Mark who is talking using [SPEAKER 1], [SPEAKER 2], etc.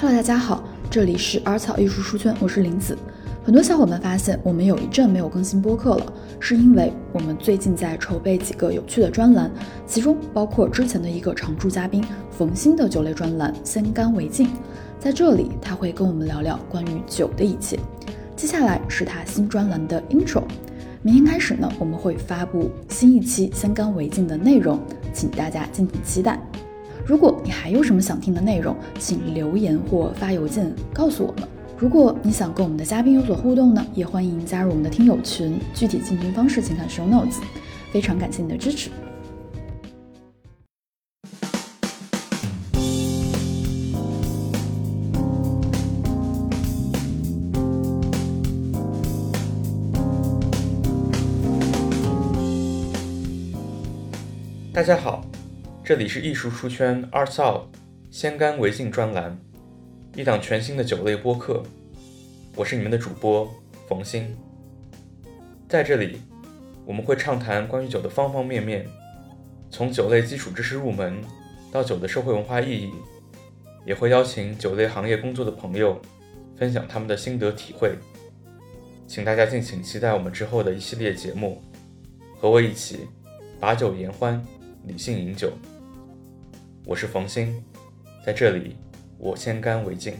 [SPEAKER 1] Hello，大家好，这里是耳草艺术书圈，我是林子。很多小伙伴发现我们有一阵没有更新播客了，是因为我们最近在筹备几个有趣的专栏，其中包括之前的一个常驻嘉宾冯鑫的酒类专栏《先干为敬》。在这里，他会跟我们聊聊关于酒的一切。接下来是他新专栏的 intro。明天开始呢，我们会发布新一期《先干为敬》的内容，请大家敬请期待。如果你还有什么想听的内容，请留言或发邮件告诉我们。如果你想跟我们的嘉宾有所互动呢，也欢迎加入我们的听友群。具体进群方式请看 show notes。非常感谢你的支持。
[SPEAKER 2] 大家好。这里是艺术书圈 Art Out 先干为敬专栏，一档全新的酒类播客。我是你们的主播冯鑫。在这里，我们会畅谈关于酒的方方面面，从酒类基础知识入门到酒的社会文化意义，也会邀请酒类行业工作的朋友分享他们的心得体会。请大家敬请期待我们之后的一系列节目，和我一起把酒言欢，理性饮酒。我是冯鑫，在这里，我先干为敬。